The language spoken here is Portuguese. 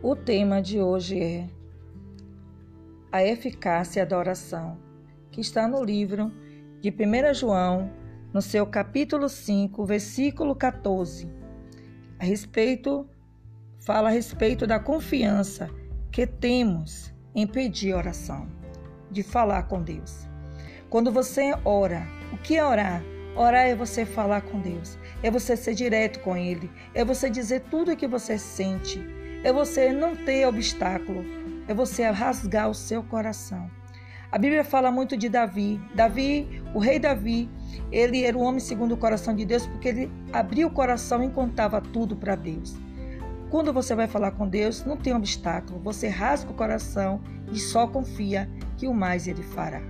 O tema de hoje é a eficácia da oração, que está no livro de 1 João, no seu capítulo 5, versículo 14. A respeito fala a respeito da confiança que temos em pedir oração, de falar com Deus. Quando você ora, o que é orar? Orar é você falar com Deus, é você ser direto com Ele, é você dizer tudo o que você sente é você não ter obstáculo, é você rasgar o seu coração. A Bíblia fala muito de Davi. Davi, o rei Davi, ele era um homem segundo o coração de Deus porque ele abria o coração e contava tudo para Deus. Quando você vai falar com Deus, não tem obstáculo. Você rasga o coração e só confia que o mais ele fará.